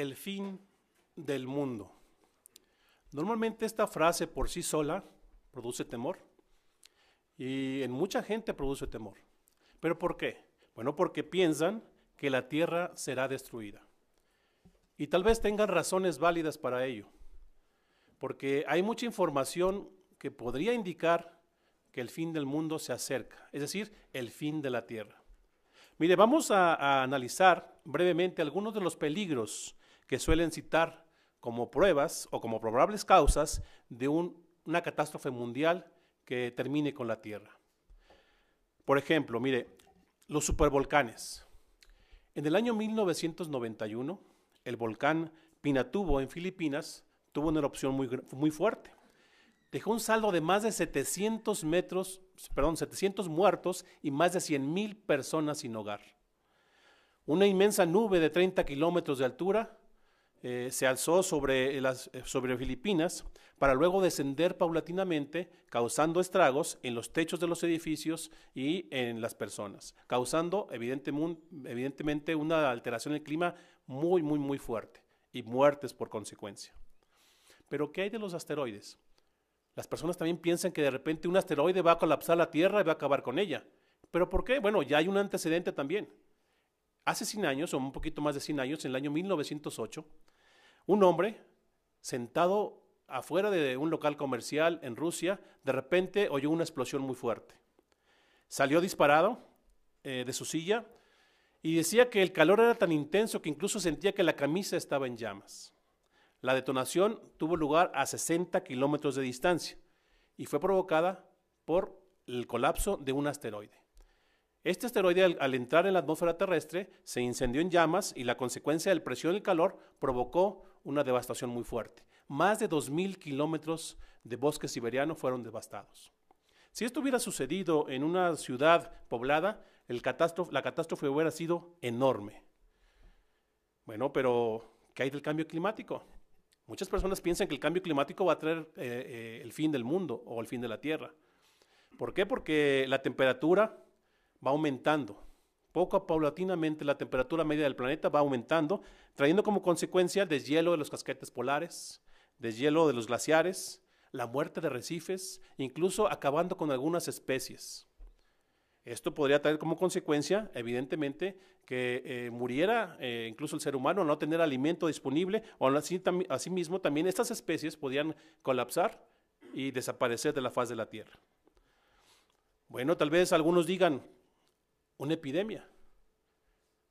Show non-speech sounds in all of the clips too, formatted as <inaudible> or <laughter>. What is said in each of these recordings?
el fin del mundo. Normalmente esta frase por sí sola produce temor y en mucha gente produce temor. ¿Pero por qué? Bueno, porque piensan que la tierra será destruida. Y tal vez tengan razones válidas para ello, porque hay mucha información que podría indicar que el fin del mundo se acerca, es decir, el fin de la tierra. Mire, vamos a, analizar brevemente algunos de los peligros que suelen citar como pruebas o como probables causas de una catástrofe mundial que termine con la Tierra. Por ejemplo, mire, los supervolcanes. En el año 1991, el volcán Pinatubo en Filipinas tuvo una erupción muy, muy fuerte. Dejó un saldo de más de 700 metros, perdón, 700 muertos y más de 100 mil personas sin hogar. Una inmensa nube de 30 kilómetros de altura eh, se alzó sobre, las, eh, sobre Filipinas para luego descender paulatinamente, causando estragos en los techos de los edificios y en las personas, causando evidentemente una alteración del clima muy, muy, muy fuerte y muertes por consecuencia. Pero ¿qué hay de los asteroides? Las personas también piensan que de repente un asteroide va a colapsar la Tierra y va a acabar con ella. ¿Pero por qué? Bueno, ya hay un antecedente también. Hace 100 años, o un poquito más de 100 años, en el año 1908, un hombre sentado afuera de un local comercial en Rusia, de repente oyó una explosión muy fuerte. Salió disparado eh, de su silla y decía que el calor era tan intenso que incluso sentía que la camisa estaba en llamas. La detonación tuvo lugar a 60 kilómetros de distancia y fue provocada por el colapso de un asteroide. Este asteroide al, entrar en la atmósfera terrestre se incendió en llamas y la consecuencia del presión y el calor provocó una devastación muy fuerte. Más de 2.000 kilómetros de bosque siberiano fueron devastados. Si esto hubiera sucedido en una ciudad poblada, la catástrofe hubiera sido enorme. Bueno, pero ¿qué hay del cambio climático? Muchas personas piensan que el cambio climático va a traer eh, eh, el fin del mundo o el fin de la Tierra. ¿Por qué? Porque la temperatura va aumentando. Poco paulatinamente la temperatura media del planeta va aumentando, trayendo como consecuencia el deshielo de los casquetes polares, deshielo de los glaciares, la muerte de recifes, incluso acabando con algunas especies. Esto podría traer como consecuencia, evidentemente, que eh, muriera eh, incluso el ser humano, no tener alimento disponible, o así, asimismo también estas especies podían colapsar y desaparecer de la faz de la Tierra. Bueno, tal vez algunos digan, una epidemia.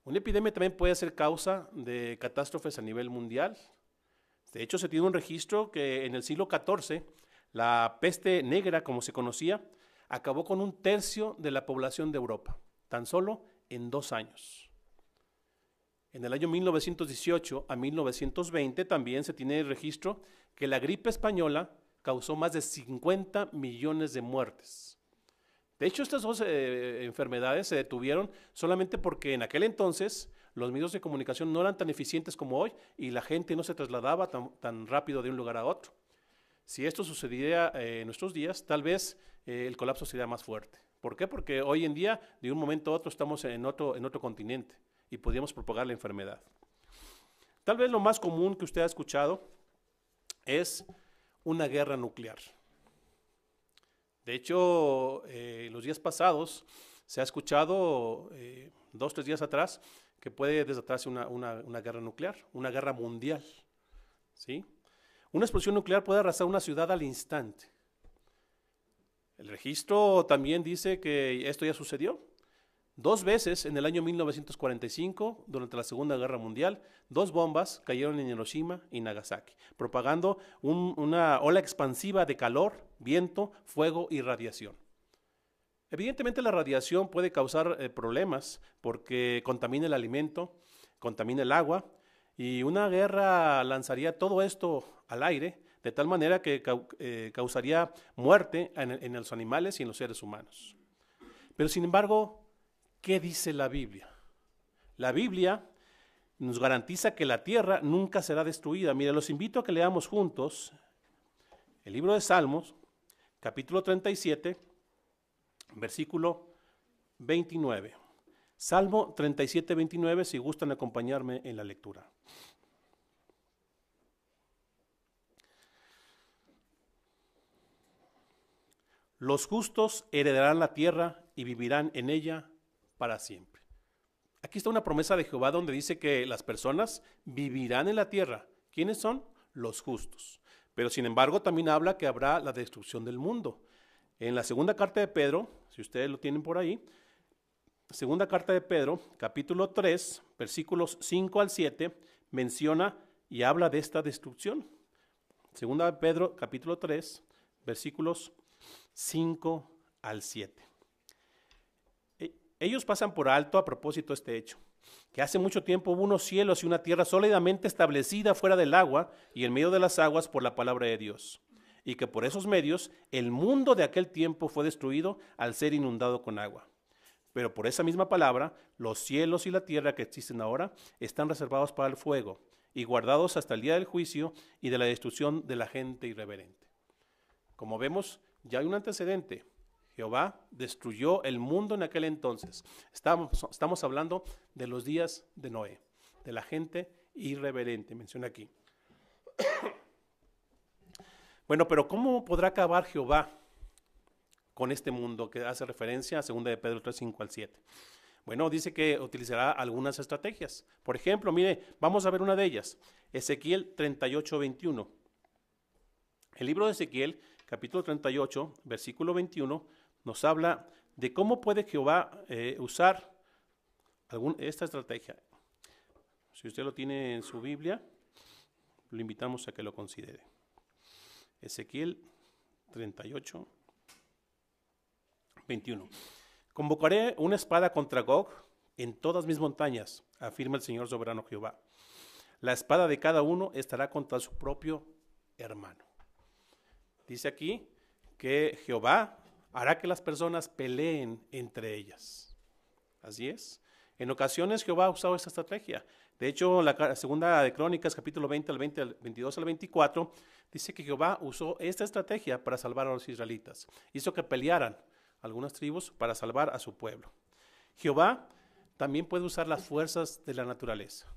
Una epidemia también puede ser causa de catástrofes a nivel mundial. De hecho, se tiene un registro que en el siglo XIV la peste negra, como se conocía, acabó con un tercio de la población de Europa, tan solo en dos años. En el año 1918 a 1920 también se tiene el registro que la gripe española causó más de 50 millones de muertes. De hecho, estas dos eh, enfermedades se detuvieron solamente porque en aquel entonces los medios de comunicación no eran tan eficientes como hoy y la gente no se trasladaba tan, rápido de un lugar a otro. Si esto sucediera eh, en nuestros días, tal vez eh, el colapso sería más fuerte. ¿Por qué? Porque hoy en día, de un momento a otro, estamos en otro, en otro continente y podríamos propagar la enfermedad. Tal vez lo más común que usted ha escuchado es una guerra nuclear. De hecho, eh, los días pasados se ha escuchado, eh, dos, tres días atrás, que puede desatarse una, una, guerra nuclear, una guerra mundial. ¿sí? Una explosión nuclear puede arrasar una ciudad al instante. El registro también dice que esto ya sucedió. Dos veces en el año 1945, durante la Segunda Guerra Mundial, dos bombas cayeron en Hiroshima y Nagasaki, propagando una ola expansiva de calor, viento, fuego y radiación. Evidentemente la radiación puede causar eh, problemas porque contamina el alimento, contamina el agua y una guerra lanzaría todo esto al aire de tal manera que eh, causaría muerte en los animales y en los seres humanos. Pero sin embargo, ¿Qué dice la Biblia? La Biblia nos garantiza que la tierra nunca será destruida. Mire, los invito a que leamos juntos el libro de Salmos, capítulo 37, versículo 29. Salmo 37, 29, si gustan acompañarme en la lectura. Los justos heredarán la tierra y vivirán en ella para siempre. Aquí está una promesa de Jehová donde dice que las personas vivirán en la tierra. ¿Quiénes son? Los justos. Pero sin embargo también habla que habrá la destrucción del mundo. En la segunda carta de Pedro, si ustedes lo tienen por ahí, segunda carta de Pedro, capítulo 3, versículos 5 al 7, menciona y habla de esta destrucción. Segunda de Pedro, capítulo 3, versículos 5 al 7. Ellos pasan por alto a propósito este hecho, que hace mucho tiempo hubo unos cielos y una tierra sólidamente establecida fuera del agua y en medio de las aguas por la palabra de Dios y que por esos medios el mundo de aquel tiempo fue destruido al ser inundado con agua. Pero por esa misma palabra, los cielos y la tierra que existen ahora están reservados para el fuego y guardados hasta el día del juicio y de la destrucción de la gente irreverente. Como vemos, ya hay un antecedente. Jehová destruyó el mundo en aquel entonces. Estamos, estamos hablando de los días de Noé, de la gente irreverente, menciona aquí. <coughs> Bueno, pero ¿cómo podrá acabar Jehová con este mundo que hace referencia a 2 de Pedro 3, 5 al 7? Bueno, dice que utilizará algunas estrategias. Por ejemplo, mire, vamos a ver una de ellas. Ezequiel 38, 21. El libro de Ezequiel, capítulo 38, versículo 21, nos habla de cómo puede Jehová eh, usar esta estrategia. Si usted lo tiene en su Biblia, lo invitamos a que lo considere. Ezequiel 38, 21. Convocaré una espada contra Gog en todas mis montañas, afirma el Señor soberano Jehová. La espada de cada uno estará contra su propio hermano. Dice aquí que Jehová hará que las personas peleen entre ellas. Así es. En ocasiones Jehová ha usado esta estrategia. De hecho, la segunda de Crónicas, capítulo 20 al 20, 22 al 24, dice que Jehová usó esta estrategia para salvar a los israelitas. Hizo que pelearan algunas tribus para salvar a su pueblo. Jehová también puede usar las fuerzas de la naturaleza.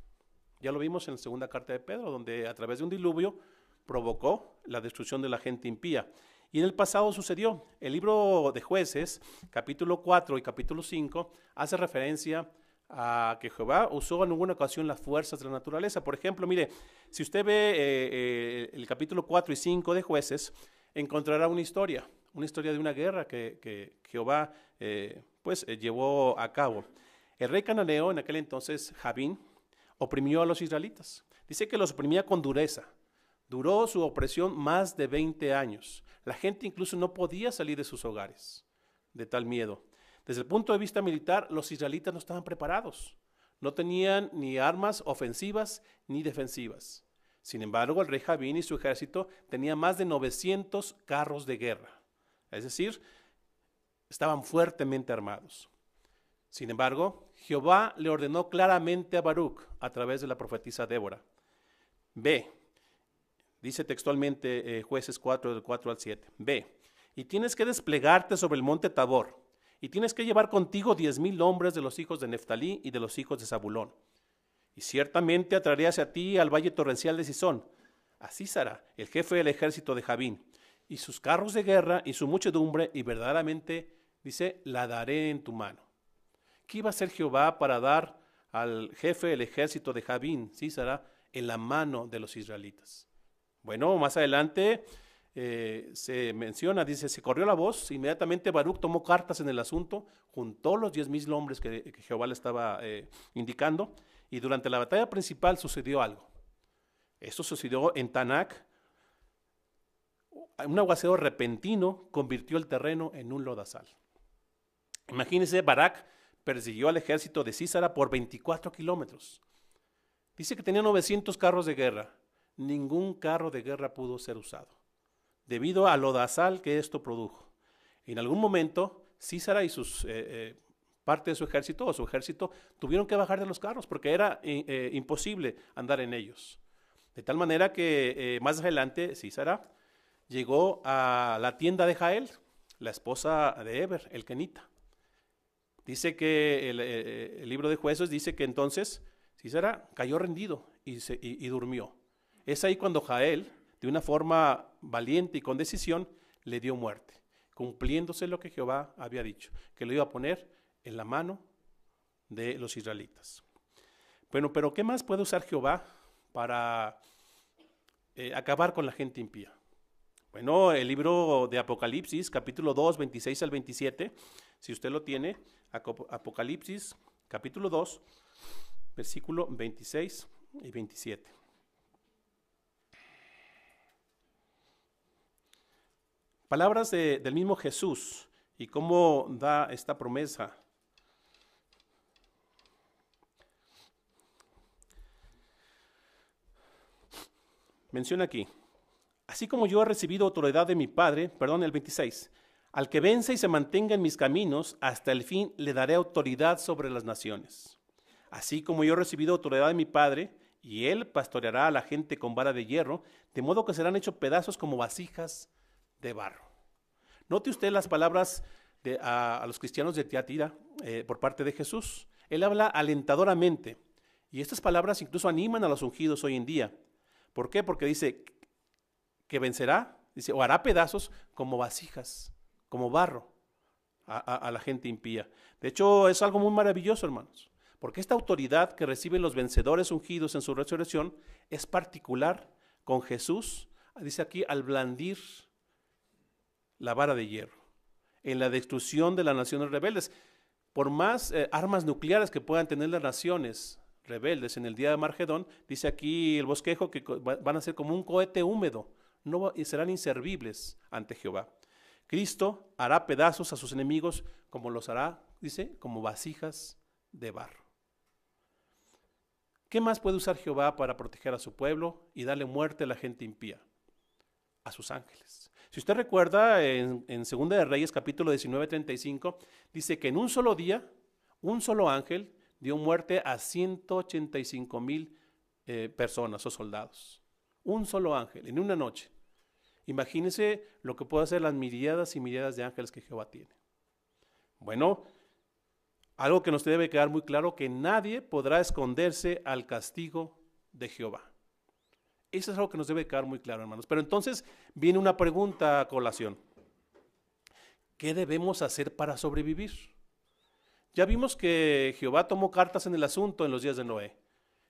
Ya lo vimos en la segunda carta de Pedro, donde a través de un diluvio provocó la destrucción de la gente impía. Y en el pasado sucedió. El libro de jueces, capítulo 4 y capítulo 5, hace referencia a que Jehová usó en alguna ocasión las fuerzas de la naturaleza. Por ejemplo, mire, si usted ve eh, eh, el capítulo 4 y 5 de jueces, encontrará una historia, una historia de una guerra que, Jehová eh, pues llevó a cabo. El rey cananeo en aquel entonces, Javín, oprimió a los israelitas. Dice que los oprimía con dureza. Duró su opresión más de 20 años. La gente incluso no podía salir de sus hogares de tal miedo. Desde el punto de vista militar, los israelitas no estaban preparados. No tenían ni armas ofensivas ni defensivas. Sin embargo, el rey Javín y su ejército tenían más de 900 carros de guerra. Es decir, estaban fuertemente armados. Sin embargo, Jehová le ordenó claramente a Baruch a través de la profetisa Débora. Ve, dice textualmente eh, jueces 4 del 4 al 7, ve, y tienes que desplegarte sobre el monte Tabor y tienes que llevar contigo diez mil hombres de los hijos de Neftalí y de los hijos de Zabulón. Y ciertamente atraeré hacia ti al valle torrencial de Sison, a Císara, el jefe del ejército de Javín, y sus carros de guerra y su muchedumbre, y verdaderamente, dice, la daré en tu mano. ¿Qué iba a hacer Jehová para dar al jefe del ejército de Javín, Císara, en la mano de los israelitas? Bueno, más adelante eh, se menciona, dice, se corrió la voz, inmediatamente Baruch tomó cartas en el asunto, juntó los diez mil hombres que, Jehová le estaba eh, indicando, y durante la batalla principal sucedió algo. Esto sucedió en Tanak. Un aguacero repentino convirtió el terreno en un lodazal. Imagínense, Barak persiguió al ejército de Císara por 24 kilómetros. Dice que tenía 900 carros de guerra. Ningún carro de guerra pudo ser usado debido a lo dasal que esto produjo. En algún momento, Císara y sus eh, eh, parte de su ejército o su ejército tuvieron que bajar de los carros porque era eh, imposible andar en ellos. De tal manera que más adelante Císara llegó a la tienda de Jael, la esposa de Eber, el kenita. Dice que el, libro de jueces dice que entonces Císara cayó rendido y durmió. Es ahí cuando Jael, de una forma valiente y con decisión, le dio muerte. cumpliéndose lo que Jehová había dicho, que lo iba a poner en la mano de los israelitas. Bueno, pero ¿qué más puede usar Jehová para eh, acabar con la gente impía? Bueno, el libro de Apocalipsis, capítulo 2, 26 al 27, si usted lo tiene, Apocalipsis, capítulo 2, versículo 26 y 27. Palabras del mismo Jesús y cómo da esta promesa. Menciona aquí, así como yo he recibido autoridad de mi Padre, perdón, el 26, al que vence y se mantenga en mis caminos, hasta el fin le daré autoridad sobre las naciones. Así como yo he recibido autoridad de mi Padre, y él pastoreará a la gente con vara de hierro, de modo que serán hechos pedazos como vasijas de barro. Note usted las palabras a, los cristianos de Tiatira eh, por parte de Jesús. Él habla alentadoramente, y estas palabras incluso animan a los ungidos hoy en día. ¿Por qué? Porque dice que vencerá, dice, o hará pedazos como vasijas, como barro a la gente impía. De hecho, es algo muy maravilloso, hermanos. Porque esta autoridad que reciben los vencedores ungidos en su resurrección es particular con Jesús, dice aquí, al blandir la vara de hierro, en la destrucción de las naciones rebeldes. Por más eh, armas nucleares que puedan tener las naciones rebeldes en el día de Margedón, dice aquí el bosquejo que van a ser como un cohete húmedo, no y serán inservibles ante Jehová. Cristo hará pedazos a sus enemigos como los hará, dice, como vasijas de barro. ¿Qué más puede usar Jehová para proteger a su pueblo y darle muerte a la gente impía? A sus ángeles. Si usted recuerda, en, 2 de Reyes capítulo 19, 35, dice que en un solo día, un solo ángel dio muerte a 185 mil eh, personas o soldados. Un solo ángel, en una noche. Imagínese lo que puede hacer las miriadas y miriadas de ángeles que Jehová tiene. Bueno, algo que nos debe quedar muy claro, que nadie podrá esconderse al castigo de Jehová. Eso es algo que nos debe quedar muy claro, hermanos. Pero entonces viene una pregunta a colación. ¿Qué debemos hacer para sobrevivir? Ya vimos que Jehová tomó cartas en el asunto en los días de Noé.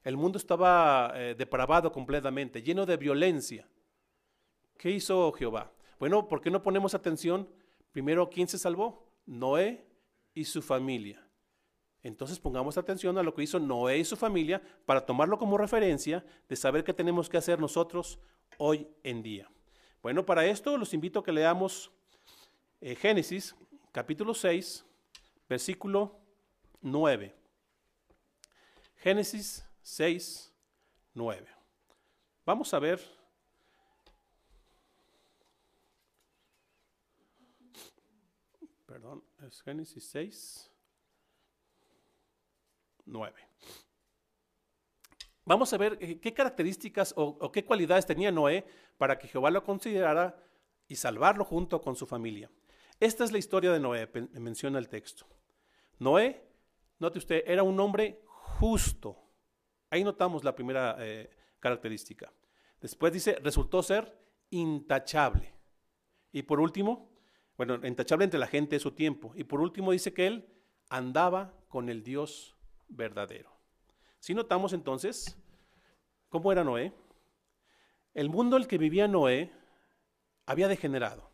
El mundo estaba eh, depravado completamente, lleno de violencia. ¿Qué hizo Jehová? Bueno, ¿por qué no ponemos atención? Primero, ¿quién se salvó? Noé y su familia. Entonces pongamos atención a lo que hizo Noé y su familia para tomarlo como referencia de saber qué tenemos que hacer nosotros hoy en día. Bueno, para esto los invito a que leamos eh, Génesis capítulo 6, versículo 9. Génesis 6, 9. Vamos a ver. Perdón, es Génesis 6. 9. Vamos a ver eh, qué características o, qué cualidades tenía Noé para que Jehová lo considerara y salvarlo junto con su familia. Esta es la historia de Noé, menciona el texto. Noé, note usted, era un hombre justo. Ahí notamos la primera eh, característica. Después dice, resultó ser intachable. Y por último, bueno, intachable entre la gente de su tiempo. Y por último dice que él andaba con el Dios verdadero. Si notamos entonces cómo era Noé, el mundo en el que vivía Noé había degenerado.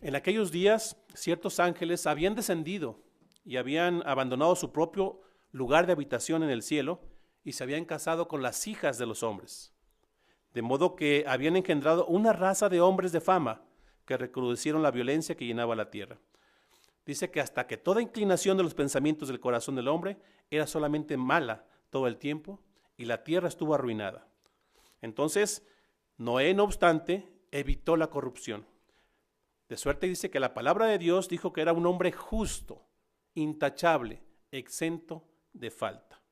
En aquellos días ciertos ángeles habían descendido y habían abandonado su propio lugar de habitación en el cielo y se habían casado con las hijas de los hombres. De modo que habían engendrado una raza de hombres de fama que recrudecieron la violencia que llenaba la tierra. Dice que hasta que toda inclinación de los pensamientos del corazón del hombre era solamente mala todo el tiempo y la tierra estuvo arruinada. Entonces, Noé, no obstante, evitó la corrupción. De suerte dice que la palabra de Dios dijo que era un hombre justo, intachable, exento de falta.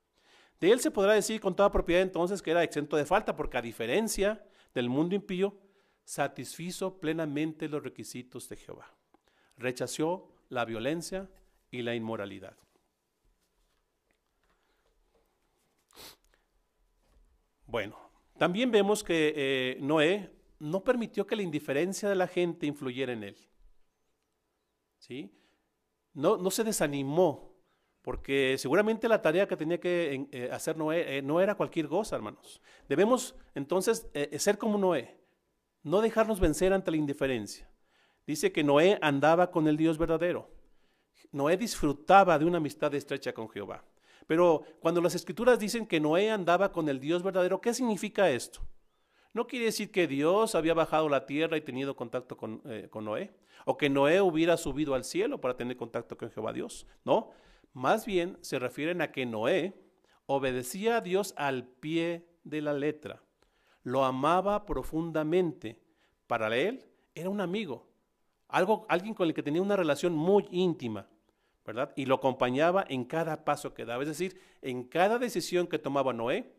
De él se podrá decir con toda propiedad entonces que era exento de falta, porque a diferencia del mundo impío, satisfizo plenamente los requisitos de Jehová. Rechazó la violencia y la inmoralidad. Bueno, también vemos que eh, Noé no permitió que la indiferencia de la gente influyera en él. ¿sí? No, no se desanimó, porque seguramente la tarea que tenía que eh, hacer Noé eh, no era cualquier cosa, hermanos. Debemos entonces ser como Noé, no dejarnos vencer ante la indiferencia. Dice que Noé andaba con el Dios verdadero. Noé disfrutaba de una amistad estrecha con Jehová. Pero cuando las escrituras dicen que Noé andaba con el Dios verdadero, ¿qué significa esto? No quiere decir que Dios había bajado la tierra y tenido contacto con, eh, con, Noé, o que Noé hubiera subido al cielo para tener contacto con Jehová Dios. No, más bien se refieren a que Noé obedecía a Dios al pie de la letra, lo amaba profundamente. Para él era un amigo, algo, alguien con el que tenía una relación muy íntima, ¿verdad? Y lo acompañaba en cada paso que daba, es decir, en cada decisión que tomaba Noé,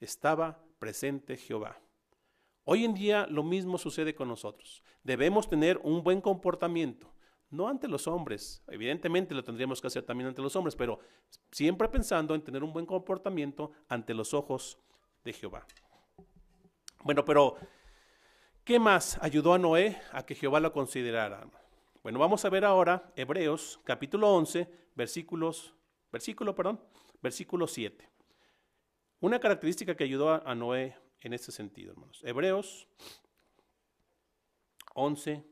estaba presente Jehová. Hoy en día lo mismo sucede con nosotros. Debemos tener un buen comportamiento, no ante los hombres, evidentemente lo tendríamos que hacer también ante los hombres, pero siempre pensando en tener un buen comportamiento ante los ojos de Jehová. Bueno, pero ¿qué más ayudó a Noé a que Jehová lo considerara? Bueno, vamos a ver ahora Hebreos capítulo 11, versículos, versículo, perdón, versículo 7. Una característica que ayudó a Noé en este sentido, hermanos. Hebreos 11,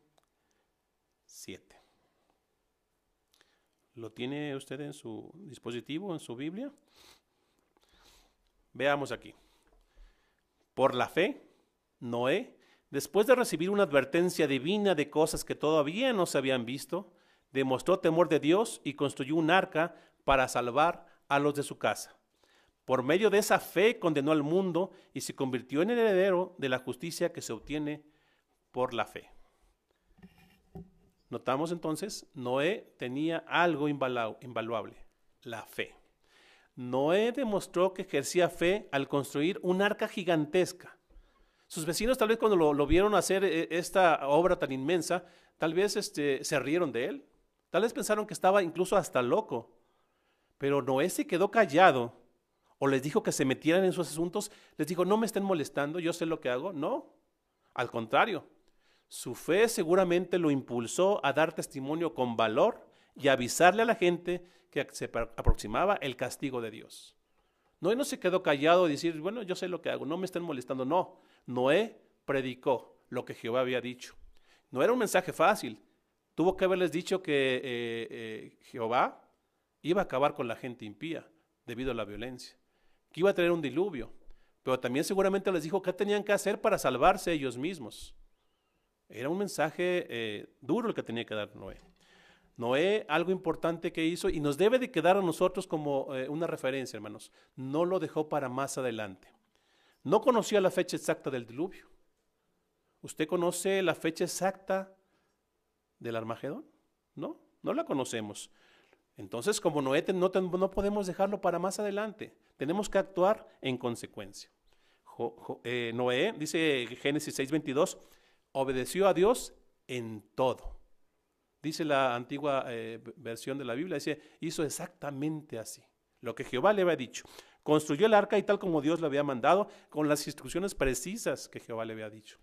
7. ¿Lo tiene usted en su dispositivo, en su Biblia? Veamos aquí. Por la fe, Noé, después de recibir una advertencia divina de cosas que todavía no se habían visto, demostró temor de Dios y construyó un arca para salvar a los de su casa. Por medio de esa fe condenó al mundo y se convirtió en el heredero de la justicia que se obtiene por la fe. Notamos entonces, Noé tenía algo invaluable, la fe. Noé demostró que ejercía fe al construir un arca gigantesca. Sus vecinos tal vez cuando lo, vieron hacer eh, esta obra tan inmensa, tal vez este, se rieron de él. Tal vez pensaron que estaba incluso hasta loco. Pero Noé se quedó callado o les dijo que se metieran en sus asuntos, les dijo, no me estén molestando, yo sé lo que hago. No, al contrario, su fe seguramente lo impulsó a dar testimonio con valor y avisarle a la gente que se aproximaba el castigo de Dios. Noé no se quedó callado y decir, bueno, yo sé lo que hago, no me estén molestando. No, Noé predicó lo que Jehová había dicho. No era un mensaje fácil. Tuvo que haberles dicho que eh, eh, Jehová iba a acabar con la gente impía debido a la violencia que iba a tener un diluvio, pero también seguramente les dijo qué tenían que hacer para salvarse ellos mismos. Era un mensaje eh, duro el que tenía que dar Noé. Noé, algo importante que hizo y nos debe de quedar a nosotros como una referencia, hermanos. No lo dejó para más adelante. No conocía la fecha exacta del diluvio. ¿Usted conoce la fecha exacta del Armagedón? No, no la conocemos. Entonces, como Noé, no, podemos dejarlo para más adelante. Tenemos que actuar en consecuencia. Eh, Noé, dice Génesis 6:22, obedeció a Dios en todo. Dice la antigua eh, versión de la Biblia, dice, hizo exactamente así, lo que Jehová le había dicho. Construyó el arca y tal como Dios le había mandado, con las instrucciones precisas que Jehová le había dicho.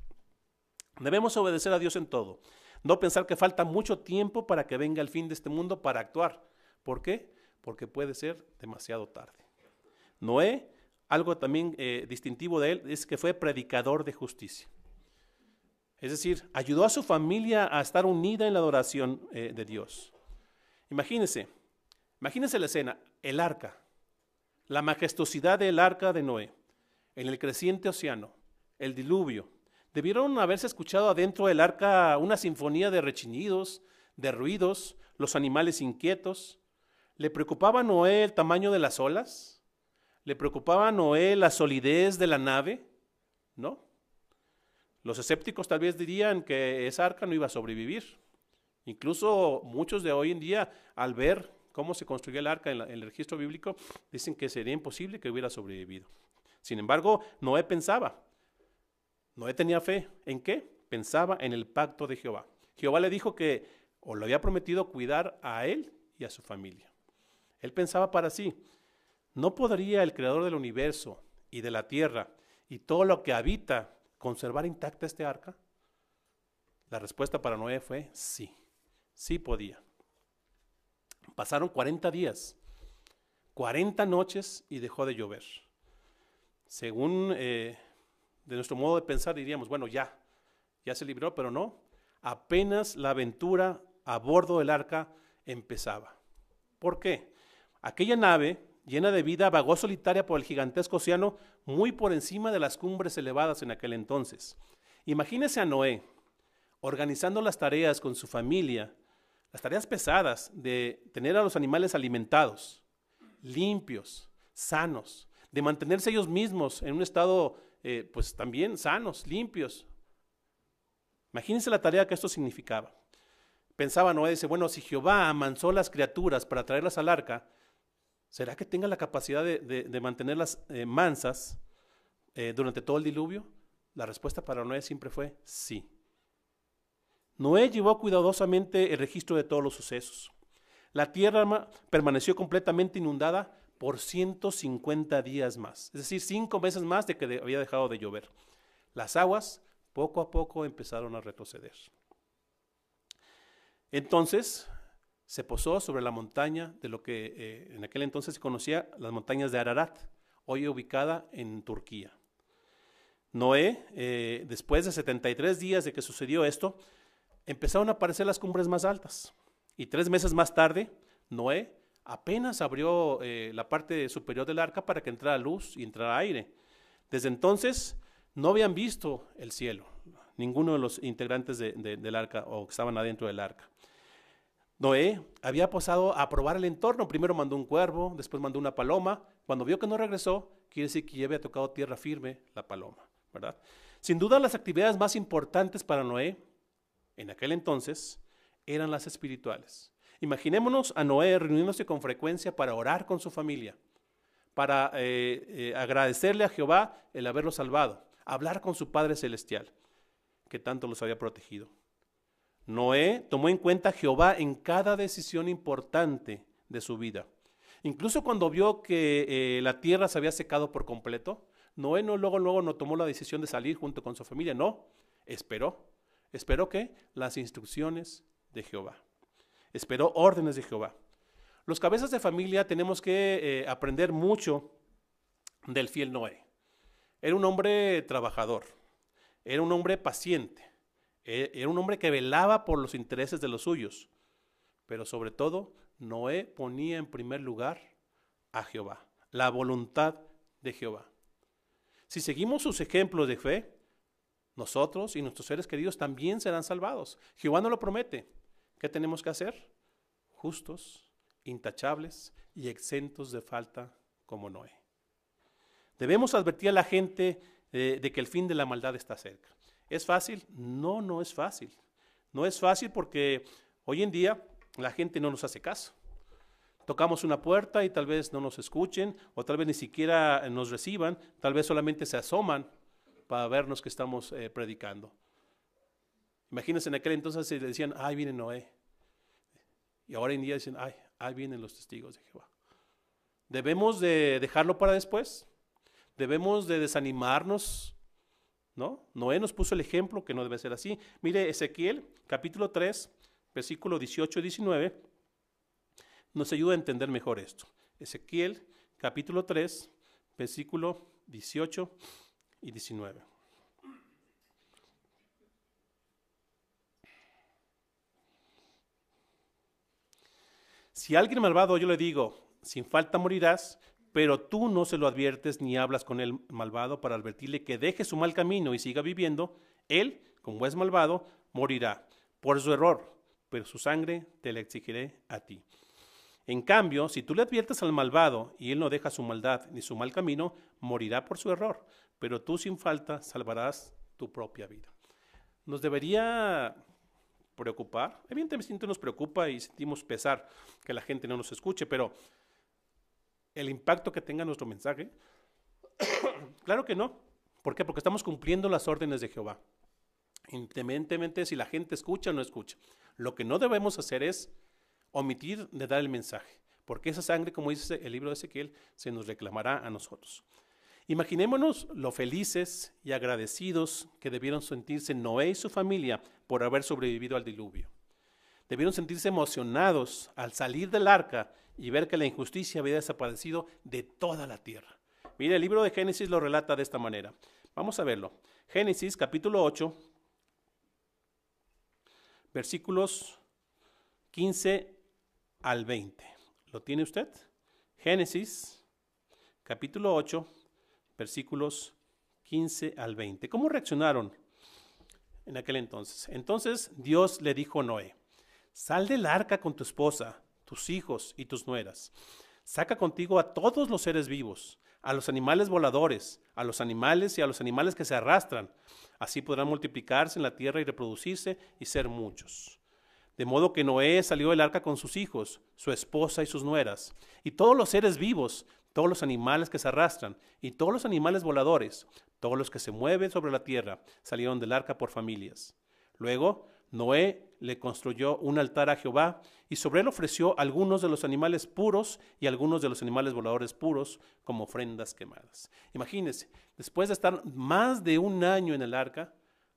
Debemos obedecer a Dios en todo. No pensar que falta mucho tiempo para que venga el fin de este mundo para actuar. ¿Por qué? Porque puede ser demasiado tarde. Noé, algo también eh, distintivo de él, es que fue predicador de justicia. Es decir, ayudó a su familia a estar unida en la adoración eh, de Dios. Imagínense, imagínense la escena, el arca, la majestuosidad del arca de Noé, en el creciente océano, el diluvio. Debieron haberse escuchado adentro del arca una sinfonía de rechinidos, de ruidos, los animales inquietos, ¿Le preocupaba a Noé el tamaño de las olas? ¿Le preocupaba a Noé la solidez de la nave? No. Los escépticos tal vez dirían que esa arca no iba a sobrevivir. Incluso muchos de hoy en día, al ver cómo se construyó el arca en, el registro bíblico, dicen que sería imposible que hubiera sobrevivido. Sin embargo, Noé pensaba. Noé tenía fe. ¿En qué? Pensaba en el pacto de Jehová. Jehová le dijo que o le había prometido cuidar a él y a su familia. Él pensaba para sí, ¿no podría el creador del universo y de la tierra y todo lo que habita conservar intacta este arca? La respuesta para Noé fue sí, sí podía. Pasaron 40 días, 40 noches y dejó de llover. Según eh, de nuestro modo de pensar diríamos, bueno, ya, ya se libró, pero no. Apenas la aventura a bordo del arca empezaba. ¿Por qué? Aquella nave llena de vida vagó solitaria por el gigantesco océano muy por encima de las cumbres elevadas en aquel entonces. Imagínese a Noé organizando las tareas con su familia, las tareas pesadas de tener a los animales alimentados, limpios, sanos, de mantenerse ellos mismos en un estado, eh, pues también sanos, limpios. Imagínense la tarea que esto significaba. Pensaba Noé, dice, bueno, si Jehová amansó las criaturas para traerlas al arca, ¿será que tenga la capacidad de, mantenerlas eh, mansas eh, durante todo el diluvio? La respuesta para Noé siempre fue sí. Noé llevó cuidadosamente el registro de todos los sucesos. La tierra permaneció completamente inundada por 150 días más, es decir, cinco meses más de que había dejado de llover. Las aguas poco a poco empezaron a retroceder. Entonces se posó sobre la montaña de lo que eh, en aquel entonces se conocía las montañas de Ararat, hoy ubicada en Turquía. Noé, eh, después de 73 días de que sucedió esto, empezaron a aparecer las cumbres más altas. Y tres meses más tarde, Noé apenas abrió eh, la parte superior del arca para que entrara luz y entrara aire. Desde entonces no habían visto el cielo, ninguno de los integrantes del arca o que estaban adentro del arca. Noé había pasado a probar el entorno. Primero mandó un cuervo, después mandó una paloma. Cuando vio que no regresó, quiere decir que ya había tocado tierra firme la paloma, ¿verdad? Sin duda las actividades más importantes para Noé en aquel entonces eran las espirituales. Imaginémonos a Noé reuniéndose con frecuencia para orar con su familia, para eh, eh, agradecerle a Jehová el haberlo salvado, hablar con su Padre Celestial, que tanto los había protegido. Noé tomó en cuenta a Jehová en cada decisión importante de su vida. Incluso cuando vio que eh, la tierra se había secado por completo, Noé no luego, luego no tomó la decisión de salir junto con su familia, no, esperó. Esperó que las instrucciones de Jehová. Esperó órdenes de Jehová. Los cabezas de familia tenemos que eh, aprender mucho del fiel Noé. Era un hombre trabajador, era un hombre paciente, e, era un hombre que velaba por los intereses de los suyos, pero sobre todo Noé ponía en primer lugar a Jehová, la voluntad de Jehová. Si seguimos sus ejemplos de fe, nosotros y nuestros seres queridos también serán salvados. Jehová no lo promete. ¿Qué tenemos que hacer? Justos, intachables y exentos de falta como Noé. Debemos advertir a la gente eh, de que el fin de la maldad está cerca. ¿Es fácil? No, no es fácil. No es fácil porque hoy en día la gente no nos hace caso. Tocamos una puerta y tal vez no nos escuchen o tal vez ni siquiera nos reciban, tal vez solamente se asoman para vernos que estamos eh, predicando. Imagínense en aquel entonces se decían, ay, viene Noé. Y ahora en día dicen, ay, ahí vienen los testigos de Jehová. Debemos de dejarlo para después. Debemos de desanimarnos, ¿no? Noé nos puso el ejemplo que no debe ser así. Mire, Ezequiel, capítulo 3, versículo 18 y 19, nos ayuda a entender mejor esto. Ezequiel, capítulo 3, versículo 18 y 19. Si alguien malvado yo le digo, sin falta morirás, pero tú no se lo adviertes ni hablas con el malvado para advertirle que deje su mal camino y siga viviendo, él, como es malvado, morirá por su error, pero su sangre te la exigiré a ti. En cambio, si tú le adviertes al malvado y él no deja su maldad ni su mal camino, morirá por su error, pero tú sin falta salvarás tu propia vida. Nos debería preocupar, evidentemente nos preocupa y sentimos pesar que la gente no nos escuche, pero el impacto que tenga nuestro mensaje, <coughs> claro que no. ¿Por qué? Porque estamos cumpliendo las órdenes de Jehová, independientemente si la gente escucha o no escucha. Lo que no debemos hacer es omitir de dar el mensaje, porque esa sangre, como dice el libro de Ezequiel, se nos reclamará a nosotros. Imaginémonos lo felices y agradecidos que debieron sentirse Noé y su familia por haber sobrevivido al diluvio. debieron sentirse emocionados al salir del arca y ver que la injusticia había desaparecido de toda la tierra. Mire, el libro de Génesis lo relata de esta manera. Vamos a verlo. Génesis capítulo 8, versículos 15 al 20. ¿Lo tiene usted? Génesis capítulo 8, versículos 15 al 20. ¿Cómo reaccionaron en aquel entonces? Entonces Dios le dijo a Noé, sal del arca con tu esposa, tus hijos y tus nueras. Saca contigo a todos los seres vivos, a los animales voladores, a los animales y a los animales que se arrastran. Así podrán multiplicarse en la tierra y reproducirse y ser muchos. De modo que Noé salió del arca con sus hijos, su esposa y sus nueras, y todos los seres vivos, todos los animales que se arrastran, y todos los animales voladores, todos los que se mueven sobre la tierra, salieron del arca por familias. Luego Noé le construyó un altar a Jehová y sobre él ofreció algunos de los animales puros y algunos de los animales voladores puros como ofrendas quemadas. Imagínense, después de estar más de un año en el arca,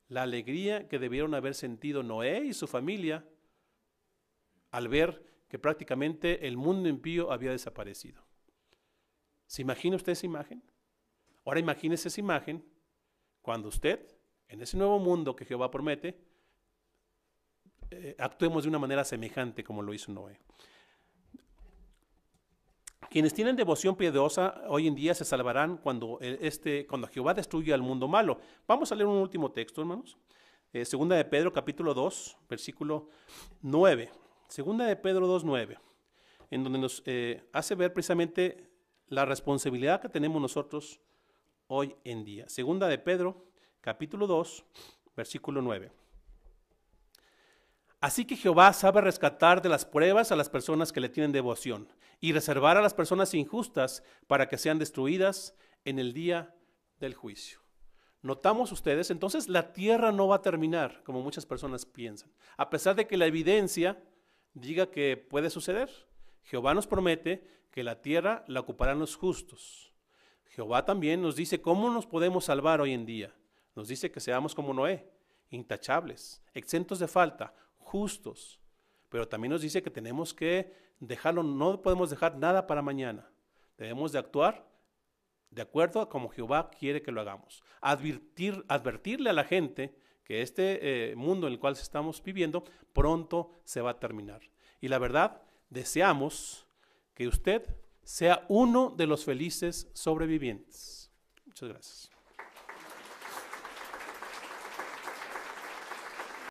la alegría que debieron haber sentido Noé y su familia al ver que prácticamente el mundo impío había desaparecido. ¿Se imagina usted esa imagen? Ahora imagínese esa imagen cuando usted, en ese nuevo mundo que Jehová promete, eh, actuemos de una manera semejante como lo hizo Noé. Quienes tienen devoción piedosa hoy en día se salvarán cuando, este, cuando Jehová destruya al mundo malo. Vamos a leer un último texto, hermanos. Eh, segunda de Pedro, capítulo 2, versículo 9. Segunda de Pedro 2, 9. En donde nos eh, hace ver precisamente la responsabilidad que tenemos nosotros hoy en día. Segunda de Pedro, capítulo 2, versículo 9. Así que Jehová sabe rescatar de las pruebas a las personas que le tienen devoción y reservar a las personas injustas para que sean destruidas en el día del juicio. Notamos ustedes, entonces la tierra no va a terminar como muchas personas piensan, a pesar de que la evidencia diga que puede suceder. Jehová nos promete que la tierra la ocuparán los justos. Jehová también nos dice cómo nos podemos salvar hoy en día. Nos dice que seamos como Noé, intachables, exentos de falta, justos. Pero también nos dice que tenemos que dejarlo, no podemos dejar nada para mañana. Debemos de actuar de acuerdo a como Jehová quiere que lo hagamos. Advertir, advertirle a la gente que este eh, mundo en el cual estamos viviendo pronto se va a terminar. Y la verdad, deseamos que usted sea uno de los felices sobrevivientes. Muchas gracias.